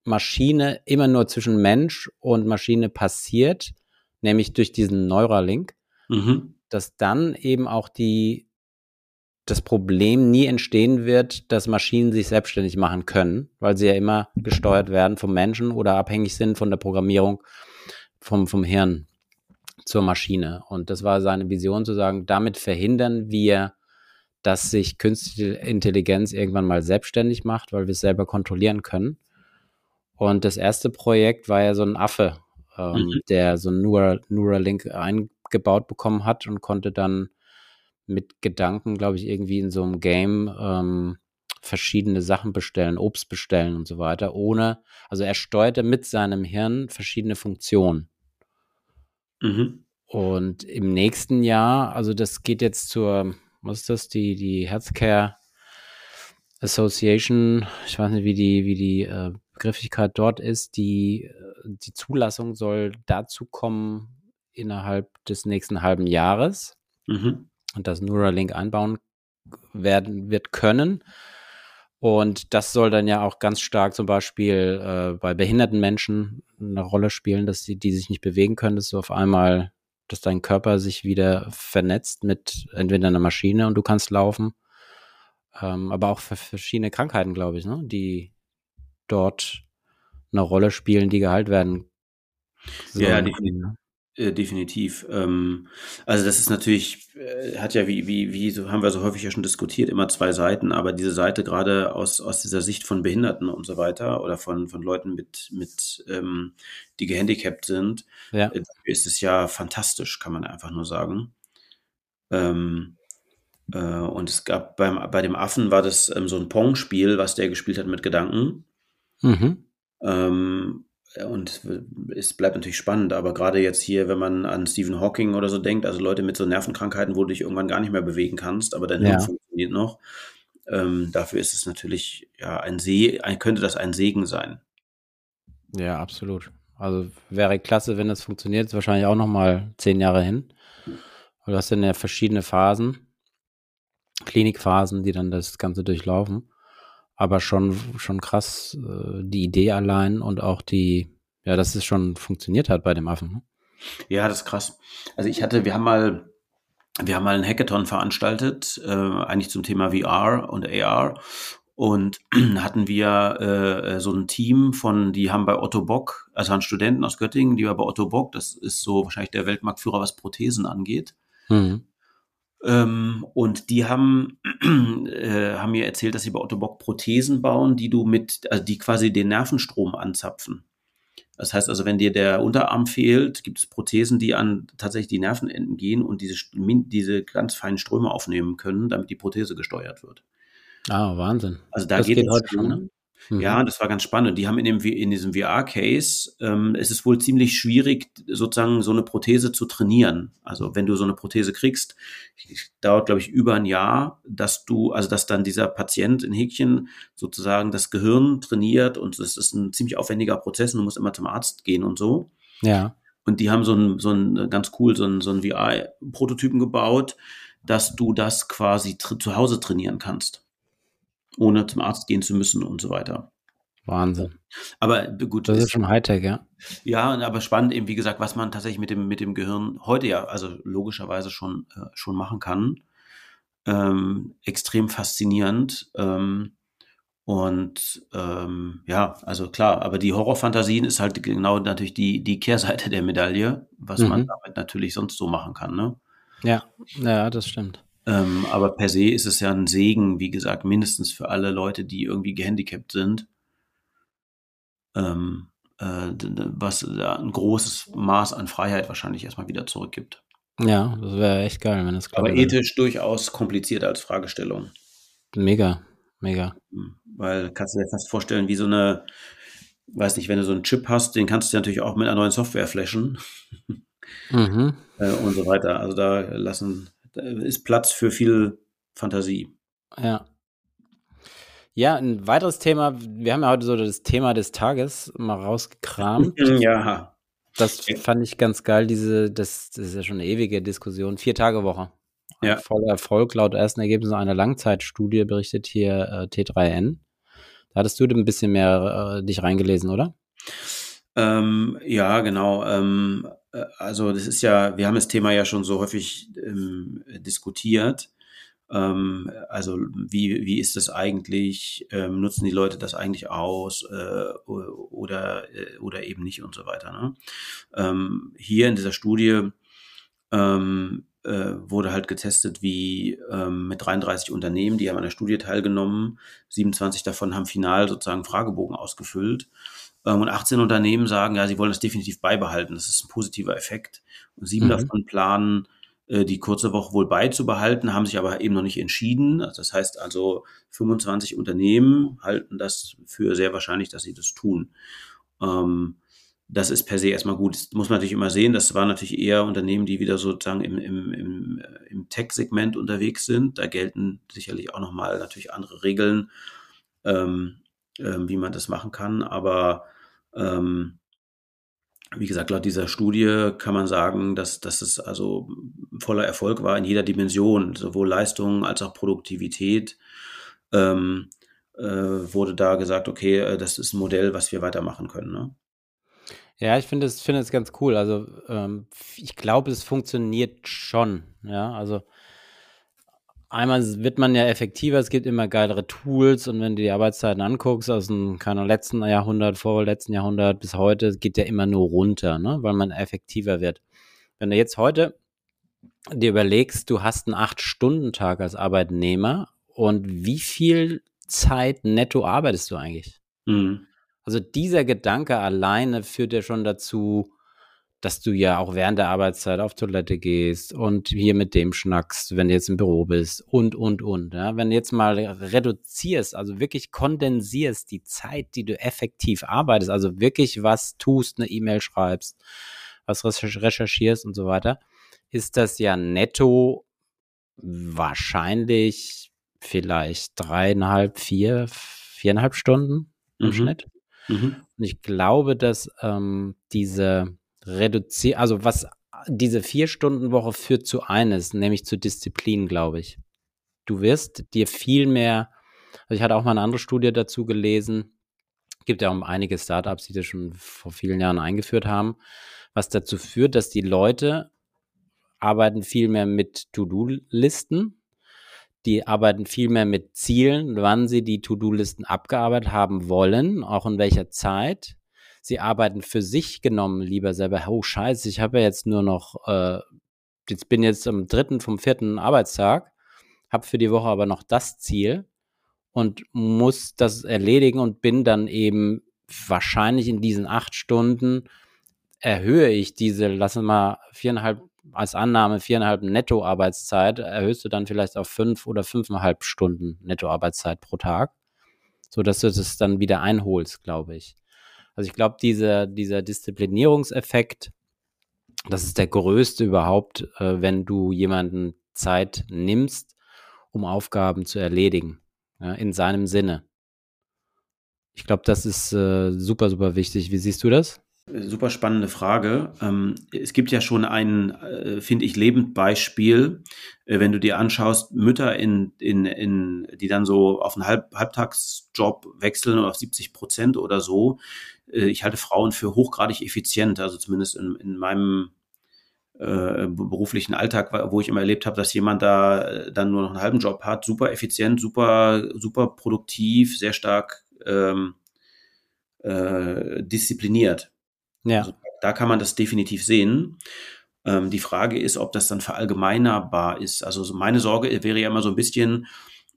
Maschine immer nur zwischen Mensch und Maschine passiert, nämlich durch diesen Neuralink, mhm. dass dann eben auch die, das Problem nie entstehen wird, dass Maschinen sich selbstständig machen können, weil sie ja immer gesteuert werden vom Menschen oder abhängig sind von der Programmierung vom, vom Hirn zur Maschine. Und das war seine Vision zu sagen, damit verhindern wir, dass sich künstliche Intelligenz irgendwann mal selbstständig macht, weil wir es selber kontrollieren können. Und das erste Projekt war ja so ein Affe, ähm, mhm. der so ein Neural, Neuralink eingebaut bekommen hat und konnte dann mit Gedanken, glaube ich, irgendwie in so einem Game ähm, verschiedene Sachen bestellen, Obst bestellen und so weiter, ohne, also er steuerte mit seinem Hirn verschiedene Funktionen. Mhm. Und im nächsten Jahr, also das geht jetzt zur, was ist das, die, die Healthcare Association, ich weiß nicht, wie die, wie die äh, Begrifflichkeit dort ist, die, äh, die Zulassung soll dazu kommen innerhalb des nächsten halben Jahres mhm. und das Neuralink einbauen werden wird können. Und das soll dann ja auch ganz stark zum Beispiel äh, bei behinderten Menschen eine Rolle spielen, dass sie, die sich nicht bewegen können, dass du auf einmal, dass dein Körper sich wieder vernetzt mit entweder einer Maschine und du kannst laufen. Ähm, aber auch für verschiedene Krankheiten, glaube ich, ne, die dort eine Rolle spielen, die geheilt werden. Sollen. Ja, definitiv. Äh, definitiv. Ähm, also das ist natürlich, äh, hat ja wie, wie, wie so haben wir so häufig ja schon diskutiert, immer zwei Seiten, aber diese Seite gerade aus, aus dieser Sicht von Behinderten und so weiter oder von, von Leuten mit, mit ähm, die gehandicapt sind, ja. äh, ist es ja fantastisch, kann man einfach nur sagen. Ähm, äh, und es gab beim, bei dem Affen war das ähm, so ein Pong-Spiel, was der gespielt hat mit Gedanken. Mhm. Und es bleibt natürlich spannend, aber gerade jetzt hier, wenn man an Stephen Hawking oder so denkt, also Leute mit so Nervenkrankheiten, wo du dich irgendwann gar nicht mehr bewegen kannst, aber dein ja. Hirn funktioniert noch, ähm, dafür ist es natürlich, ja, ein See, könnte das ein Segen sein. Ja, absolut. Also wäre klasse, wenn das funktioniert, ist wahrscheinlich auch nochmal zehn Jahre hin. Du hast dann ja verschiedene Phasen, Klinikphasen, die dann das Ganze durchlaufen aber schon, schon krass, äh, die Idee allein und auch die, ja, dass es schon funktioniert hat bei dem Affen. Ne? Ja, das ist krass. Also ich hatte, wir haben mal, wir haben mal einen Hackathon veranstaltet, äh, eigentlich zum Thema VR und AR. Und hatten wir äh, so ein Team von, die haben bei Otto Bock, also an Studenten aus Göttingen, die war bei Otto Bock, das ist so wahrscheinlich der Weltmarktführer, was Prothesen angeht. Mhm. Ähm, und die haben, äh, haben mir erzählt, dass sie bei Otto Bock Prothesen bauen, die du mit, also die quasi den Nervenstrom anzapfen. Das heißt also, wenn dir der Unterarm fehlt, gibt es Prothesen, die an tatsächlich die Nervenenden gehen und diese, diese ganz feinen Ströme aufnehmen können, damit die Prothese gesteuert wird. Ah, Wahnsinn. Also da das geht, geht es heute schon. Ne? Mhm. Ja, das war ganz spannend. Die haben in, dem, in diesem VR-Case, ähm, es ist wohl ziemlich schwierig, sozusagen so eine Prothese zu trainieren. Also wenn du so eine Prothese kriegst, dauert, glaube ich, über ein Jahr, dass du, also dass dann dieser Patient in Häkchen sozusagen das Gehirn trainiert und das ist ein ziemlich aufwendiger Prozess und du musst immer zum Arzt gehen und so. Ja. Und die haben so ein, so ein ganz cool, so ein, so ein VR-Prototypen gebaut, dass du das quasi zu Hause trainieren kannst ohne zum Arzt gehen zu müssen und so weiter. Wahnsinn. Aber gut. Das ist schon Hightech, ja. Ja, aber spannend eben, wie gesagt, was man tatsächlich mit dem, mit dem Gehirn heute ja, also logischerweise schon, äh, schon machen kann. Ähm, extrem faszinierend. Ähm, und ähm, ja, also klar, aber die Horrorfantasien ist halt genau natürlich die, die Kehrseite der Medaille, was mhm. man damit natürlich sonst so machen kann, ne? Ja, ja, das stimmt. Ähm, aber per se ist es ja ein Segen, wie gesagt, mindestens für alle Leute, die irgendwie gehandicapt sind. Ähm, äh, was ein großes Maß an Freiheit wahrscheinlich erstmal wieder zurückgibt. Ja, das wäre echt geil, wenn es Aber ethisch durchaus komplizierter als Fragestellung. Mega, mega. Hm, weil kannst du dir fast vorstellen, wie so eine, weiß nicht, wenn du so einen Chip hast, den kannst du natürlich auch mit einer neuen Software flashen. mhm. äh, und so weiter. Also da lassen, ist Platz für viel Fantasie. Ja. Ja, ein weiteres Thema, wir haben ja heute so das Thema des Tages mal rausgekramt. ja. Das fand ich ganz geil, diese, das, das ist ja schon eine ewige Diskussion. Vier Tage Woche. Ein ja. voller Erfolg laut ersten Ergebnissen einer Langzeitstudie berichtet hier äh, T3N. Da hattest du ein bisschen mehr äh, dich reingelesen, oder? Ähm, ja, genau. Ähm, äh, also das ist ja, wir haben das Thema ja schon so häufig ähm, diskutiert. Ähm, also wie, wie ist das eigentlich? Ähm, nutzen die Leute das eigentlich aus äh, oder, äh, oder eben nicht und so weiter. Ne? Ähm, hier in dieser Studie äh, wurde halt getestet, wie ähm, mit 33 Unternehmen, die haben an der Studie teilgenommen. 27 davon haben final sozusagen Fragebogen ausgefüllt. Ähm, und 18 Unternehmen sagen, ja, sie wollen das definitiv beibehalten. Das ist ein positiver Effekt. Und sieben mhm. davon planen, äh, die kurze Woche wohl beizubehalten, haben sich aber eben noch nicht entschieden. Das heißt also, 25 Unternehmen halten das für sehr wahrscheinlich, dass sie das tun. Ähm, das ist per se erstmal gut. Das muss man natürlich immer sehen. Das waren natürlich eher Unternehmen, die wieder sozusagen im, im, im, im Tech-Segment unterwegs sind. Da gelten sicherlich auch nochmal natürlich andere Regeln, ähm, äh, wie man das machen kann. Aber ähm, wie gesagt, laut dieser Studie kann man sagen, dass, dass es also voller Erfolg war in jeder Dimension, sowohl Leistung als auch Produktivität. Ähm, äh, wurde da gesagt, okay, äh, das ist ein Modell, was wir weitermachen können. Ne? Ja, ich finde es finde es ganz cool. Also ähm, ich glaube, es funktioniert schon. Ja, also einmal wird man ja effektiver, es gibt immer geilere Tools und wenn du die Arbeitszeiten anguckst aus dem keine letzten Jahrhundert, vorletzten Jahrhundert bis heute, geht der immer nur runter, ne? weil man effektiver wird. Wenn du jetzt heute dir überlegst, du hast einen Acht-Stunden-Tag als Arbeitnehmer und wie viel Zeit netto arbeitest du eigentlich? Mhm. Also dieser Gedanke alleine führt ja schon dazu, dass du ja auch während der Arbeitszeit auf Toilette gehst und hier mit dem schnackst, wenn du jetzt im Büro bist und, und, und. Ja? Wenn du jetzt mal reduzierst, also wirklich kondensierst die Zeit, die du effektiv arbeitest, also wirklich was tust, eine E-Mail schreibst, was recherchierst und so weiter, ist das ja netto wahrscheinlich vielleicht dreieinhalb, vier, viereinhalb Stunden im mhm. Schnitt. Mhm. Und ich glaube, dass ähm, diese reduziert, also was diese Vier-Stunden-Woche führt zu eines, nämlich zu Disziplin, glaube ich. Du wirst dir viel mehr, also ich hatte auch mal eine andere Studie dazu gelesen, gibt ja auch einige Startups, die das schon vor vielen Jahren eingeführt haben, was dazu führt, dass die Leute arbeiten viel mehr mit To-Do-Listen, die arbeiten viel mehr mit Zielen, wann sie die To-Do-Listen abgearbeitet haben wollen, auch in welcher Zeit sie arbeiten für sich genommen lieber selber, oh scheiße, ich habe ja jetzt nur noch, äh, jetzt bin jetzt am dritten vom vierten Arbeitstag, habe für die Woche aber noch das Ziel und muss das erledigen und bin dann eben wahrscheinlich in diesen acht Stunden erhöhe ich diese, lassen wir mal viereinhalb als Annahme viereinhalb Netto-Arbeitszeit, erhöhst du dann vielleicht auf fünf oder fünfeinhalb Stunden Netto-Arbeitszeit pro Tag, sodass du das dann wieder einholst, glaube ich. Also ich glaube, dieser, dieser Disziplinierungseffekt, das ist der größte überhaupt, äh, wenn du jemanden Zeit nimmst, um Aufgaben zu erledigen, ja, in seinem Sinne. Ich glaube, das ist äh, super, super wichtig. Wie siehst du das? Super spannende Frage. Ähm, es gibt ja schon ein, äh, finde ich, Lebendbeispiel, äh, wenn du dir anschaust, Mütter, in, in, in, die dann so auf einen Halb Halbtagsjob wechseln oder auf 70 Prozent oder so. Äh, ich halte Frauen für hochgradig effizient, also zumindest in, in meinem äh, beruflichen Alltag, wo ich immer erlebt habe, dass jemand da äh, dann nur noch einen halben Job hat, super effizient, super, super produktiv, sehr stark ähm, äh, diszipliniert. Ja. Also, da kann man das definitiv sehen. Ähm, die Frage ist, ob das dann verallgemeinerbar ist. Also so meine Sorge wäre ja immer so ein bisschen,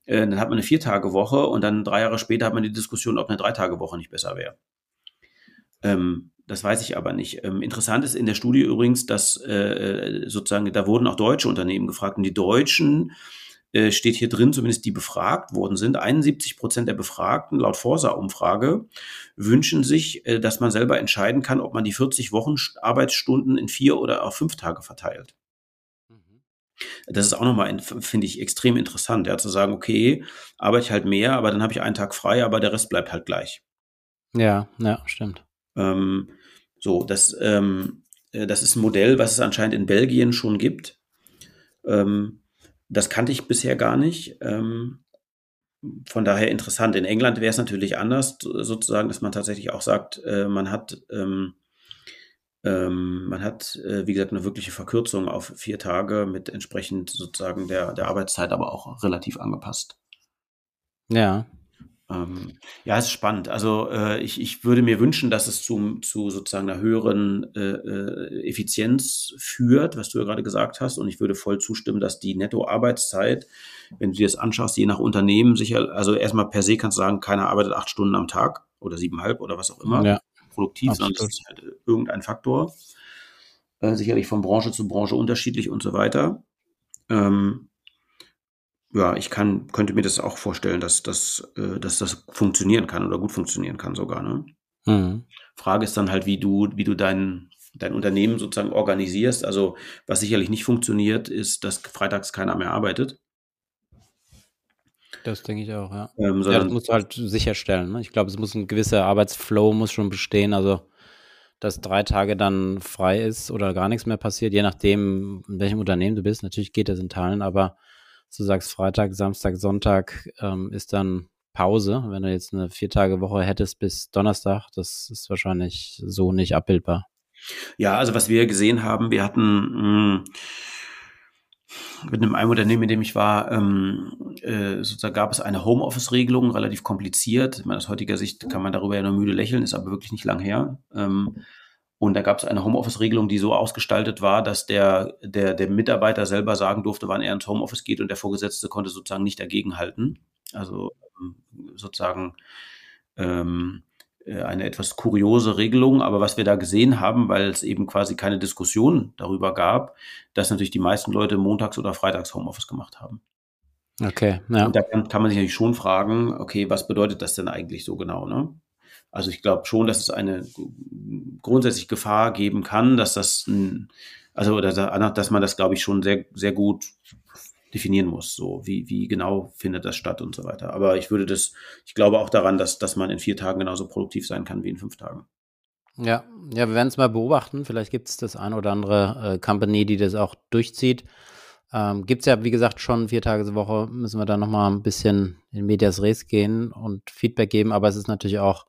äh, dann hat man eine Viertagewoche und dann drei Jahre später hat man die Diskussion, ob eine Dreitagewoche nicht besser wäre. Ähm, das weiß ich aber nicht. Ähm, interessant ist in der Studie übrigens, dass äh, sozusagen, da wurden auch deutsche Unternehmen gefragt und die Deutschen äh, steht hier drin, zumindest die befragt worden sind, 71 Prozent der Befragten laut Forsa-Umfrage wünschen sich, äh, dass man selber entscheiden kann, ob man die 40 Wochen Arbeitsstunden in vier oder auf fünf Tage verteilt. Mhm. Das ist auch nochmal, finde ich, extrem interessant, ja, zu sagen, okay, arbeite ich halt mehr, aber dann habe ich einen Tag frei, aber der Rest bleibt halt gleich. Ja, ja, stimmt. Ähm, so, das, ähm, äh, das ist ein Modell, was es anscheinend in Belgien schon gibt. Ähm, das kannte ich bisher gar nicht. Ähm, von daher interessant. In England wäre es natürlich anders, sozusagen, dass man tatsächlich auch sagt, äh, man hat, ähm, ähm, man hat, äh, wie gesagt, eine wirkliche Verkürzung auf vier Tage mit entsprechend sozusagen der, der Arbeitszeit, aber auch relativ angepasst. Ja. Ähm, ja, ist spannend. Also äh, ich, ich würde mir wünschen, dass es zum, zu sozusagen einer höheren äh, äh, Effizienz führt, was du ja gerade gesagt hast. Und ich würde voll zustimmen, dass die Nettoarbeitszeit, wenn du dir das anschaust, je nach Unternehmen sicher, also erstmal per se kannst du sagen, keiner arbeitet acht Stunden am Tag oder siebeneinhalb oder was auch immer ja, produktiv, absolut. sondern das ist halt irgendein Faktor. Äh, sicherlich von Branche zu Branche unterschiedlich und so weiter. Ähm, ja, ich kann, könnte mir das auch vorstellen, dass, dass, äh, dass das funktionieren kann oder gut funktionieren kann sogar. Ne? Mhm. Frage ist dann halt, wie du, wie du dein, dein Unternehmen sozusagen organisierst. Also was sicherlich nicht funktioniert, ist, dass freitags keiner mehr arbeitet. Das denke ich auch, ja. Ähm, ja das musst du halt sicherstellen. Ne? Ich glaube, es muss ein gewisser Arbeitsflow muss schon bestehen. Also dass drei Tage dann frei ist oder gar nichts mehr passiert, je nachdem, in welchem Unternehmen du bist. Natürlich geht das in Teilen, aber du sagst Freitag, Samstag, Sonntag ähm, ist dann Pause. Wenn du jetzt eine Vier-Tage-Woche hättest bis Donnerstag, das ist wahrscheinlich so nicht abbildbar. Ja, also was wir gesehen haben, wir hatten mh, hm, mit einem, einem Unternehmen, in dem ich war, ähm, äh, sozusagen gab es eine Homeoffice-Regelung, relativ kompliziert. meine, aus heutiger Sicht kann man darüber ja nur müde lächeln, ist aber wirklich nicht lang her. Ähm, und da gab es eine Homeoffice-Regelung, die so ausgestaltet war, dass der, der, der Mitarbeiter selber sagen durfte, wann er ins Homeoffice geht und der Vorgesetzte konnte sozusagen nicht dagegenhalten. Also ähm, sozusagen ähm, äh, eine etwas kuriose Regelung, aber was wir da gesehen haben, weil es eben quasi keine Diskussion darüber gab, dass natürlich die meisten Leute montags oder freitags Homeoffice gemacht haben. Okay, ja. Und da kann, kann man sich natürlich schon fragen, okay, was bedeutet das denn eigentlich so genau, ne? Also ich glaube schon, dass es eine grundsätzliche Gefahr geben kann, dass das, also dass man das, glaube ich, schon sehr, sehr gut definieren muss. So, wie, wie genau findet das statt und so weiter. Aber ich würde das, ich glaube auch daran, dass, dass man in vier Tagen genauso produktiv sein kann wie in fünf Tagen. Ja, ja, wir werden es mal beobachten. Vielleicht gibt es das ein oder andere äh, Company, die das auch durchzieht. Ähm, Gibt es ja, wie gesagt, schon vier Tage die Woche. Müssen wir da nochmal ein bisschen in Medias Res gehen und Feedback geben. Aber es ist natürlich auch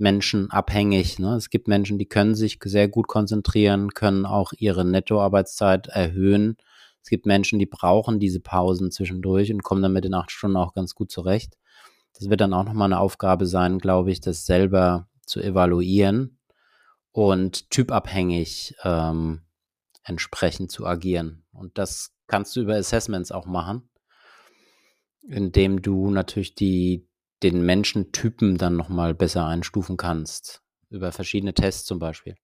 menschenabhängig. Ne? Es gibt Menschen, die können sich sehr gut konzentrieren, können auch ihre Nettoarbeitszeit erhöhen. Es gibt Menschen, die brauchen diese Pausen zwischendurch und kommen dann mit den acht Stunden auch ganz gut zurecht. Das wird dann auch nochmal eine Aufgabe sein, glaube ich, das selber zu evaluieren und typabhängig ähm, entsprechend zu agieren. Und das kannst du über Assessments auch machen, indem du natürlich die, den Menschentypen dann nochmal besser einstufen kannst. Über verschiedene Tests zum Beispiel.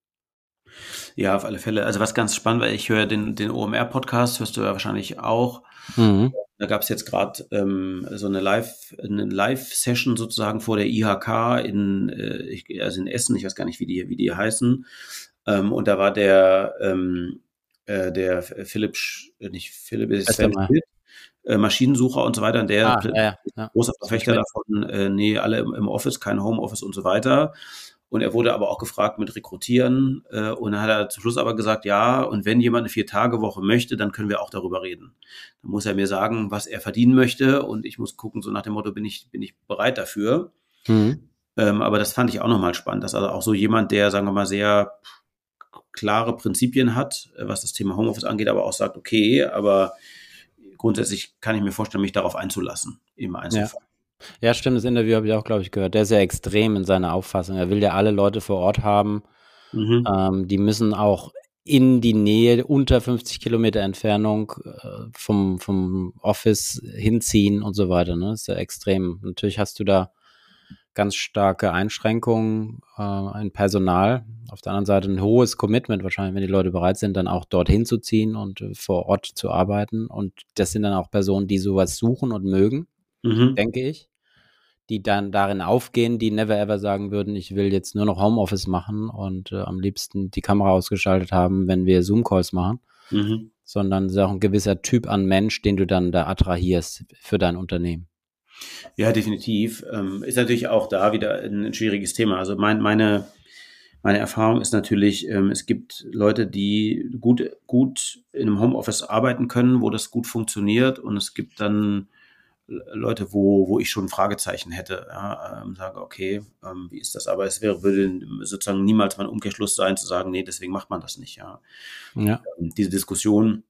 Ja, auf alle Fälle. Also was ganz spannend war, ich höre den, den OMR-Podcast, hörst du ja wahrscheinlich auch. Mhm. Da gab es jetzt gerade ähm, so eine Live, eine Live-Session sozusagen vor der IHK in, äh, also in Essen, ich weiß gar nicht, wie die, wie die heißen. Ähm, und da war der, ähm, äh, der Philipp, nicht Philipp, ist Sven Schmidt, äh, Maschinensucher und so weiter. Und der ah, ja, ja. großer Verfechter davon, äh, nee, alle im, im, Office, kein Homeoffice und so weiter. Und er wurde aber auch gefragt mit Rekrutieren. Äh, und dann hat er zum Schluss aber gesagt, ja, und wenn jemand eine Vier-Tage-Woche möchte, dann können wir auch darüber reden. Dann muss er mir sagen, was er verdienen möchte. Und ich muss gucken, so nach dem Motto, bin ich, bin ich bereit dafür. Mhm. Ähm, aber das fand ich auch nochmal spannend, dass also auch so jemand, der, sagen wir mal, sehr klare Prinzipien hat, äh, was das Thema Homeoffice angeht, aber auch sagt, okay, aber grundsätzlich kann ich mir vorstellen, mich darauf einzulassen im Einzelfall. Ja. ja stimmt, das Interview habe ich auch, glaube ich, gehört. Der ist ja extrem in seiner Auffassung. Er will ja alle Leute vor Ort haben. Mhm. Ähm, die müssen auch in die Nähe unter 50 Kilometer Entfernung äh, vom, vom Office hinziehen und so weiter. Ne? Das ist ja extrem. Natürlich hast du da ganz starke Einschränkungen äh, in Personal. Auf der anderen Seite ein hohes Commitment wahrscheinlich, wenn die Leute bereit sind, dann auch dorthin zu ziehen und äh, vor Ort zu arbeiten. Und das sind dann auch Personen, die sowas suchen und mögen, mhm. denke ich, die dann darin aufgehen, die never ever sagen würden, ich will jetzt nur noch Homeoffice machen und äh, am liebsten die Kamera ausgeschaltet haben, wenn wir Zoom-Calls machen. Mhm. Sondern es ist auch ein gewisser Typ an Mensch, den du dann da attrahierst für dein Unternehmen. Ja, definitiv. Ähm, ist natürlich auch da wieder ein, schwieriges Thema. Also mein, meine, meine Erfahrung ist natürlich, ähm, es gibt Leute, die gut, gut in einem Homeoffice arbeiten können, wo das gut funktioniert. Und es gibt dann Leute, wo, wo ich schon Fragezeichen hätte. Ja, ähm, sage, okay, ähm, wie ist das? Aber es wäre, würde sozusagen niemals mein Umkehrschluss sein, zu sagen, nee, deswegen macht man das nicht. Ja. ja. Ähm, diese Diskussion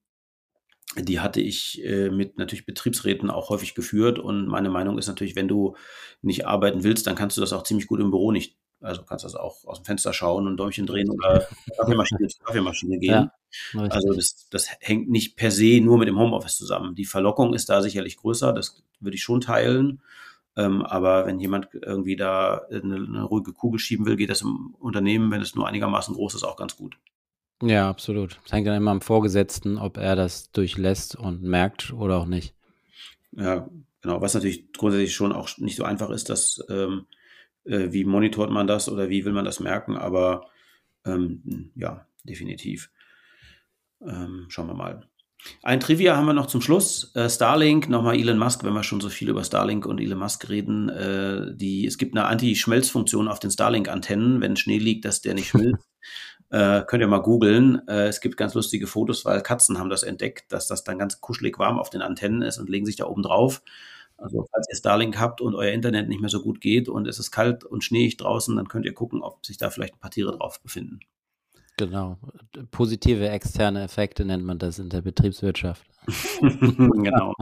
die hatte ich äh, mit natürlich Betriebsräten auch häufig geführt. Und meine Meinung ist natürlich, wenn du nicht arbeiten willst, dann kannst du das auch ziemlich gut im Büro nicht. Also kannst das auch aus dem Fenster schauen und Däumchen drehen oder Kaffeemaschine zur Kaffeemaschine gehen. Ja, also das, das hängt nicht per se nur mit dem Homeoffice zusammen. Die Verlockung ist da sicherlich größer, das würde ich schon teilen. Ähm, aber wenn jemand irgendwie da eine, eine ruhige Kugel schieben will, geht das im Unternehmen, wenn es nur einigermaßen groß ist, auch ganz gut. Ja, absolut. Es hängt dann immer am Vorgesetzten, ob er das durchlässt und merkt oder auch nicht. Ja, genau. Was natürlich grundsätzlich schon auch nicht so einfach ist, dass ähm, äh, wie monitort man das oder wie will man das merken, aber ähm, ja, definitiv. Ähm, schauen wir mal. Ein Trivia haben wir noch zum Schluss. Äh, Starlink, nochmal Elon Musk, wenn wir schon so viel über Starlink und Elon Musk reden. Äh, die, es gibt eine Anti-Schmelzfunktion auf den Starlink-Antennen, wenn Schnee liegt, dass der nicht schmilzt. Äh, könnt ihr mal googeln. Äh, es gibt ganz lustige Fotos, weil Katzen haben das entdeckt, dass das dann ganz kuschelig warm auf den Antennen ist und legen sich da oben drauf. Also falls ihr Starlink habt und euer Internet nicht mehr so gut geht und es ist kalt und schneeig draußen, dann könnt ihr gucken, ob sich da vielleicht ein paar Tiere drauf befinden. Genau. Positive externe Effekte nennt man das in der Betriebswirtschaft. genau.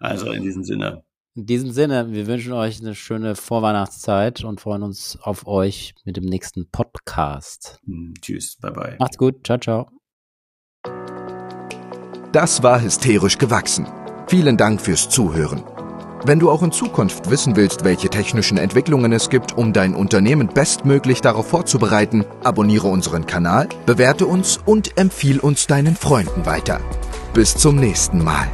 Also in diesem Sinne. In diesem Sinne, wir wünschen euch eine schöne Vorweihnachtszeit und freuen uns auf euch mit dem nächsten Podcast. Hm, tschüss, bye bye. Macht's gut, ciao, ciao. Das war hysterisch gewachsen. Vielen Dank fürs Zuhören. Wenn du auch in Zukunft wissen willst, welche technischen Entwicklungen es gibt, um dein Unternehmen bestmöglich darauf vorzubereiten, abonniere unseren Kanal, bewerte uns und empfiehl uns deinen Freunden weiter. Bis zum nächsten Mal.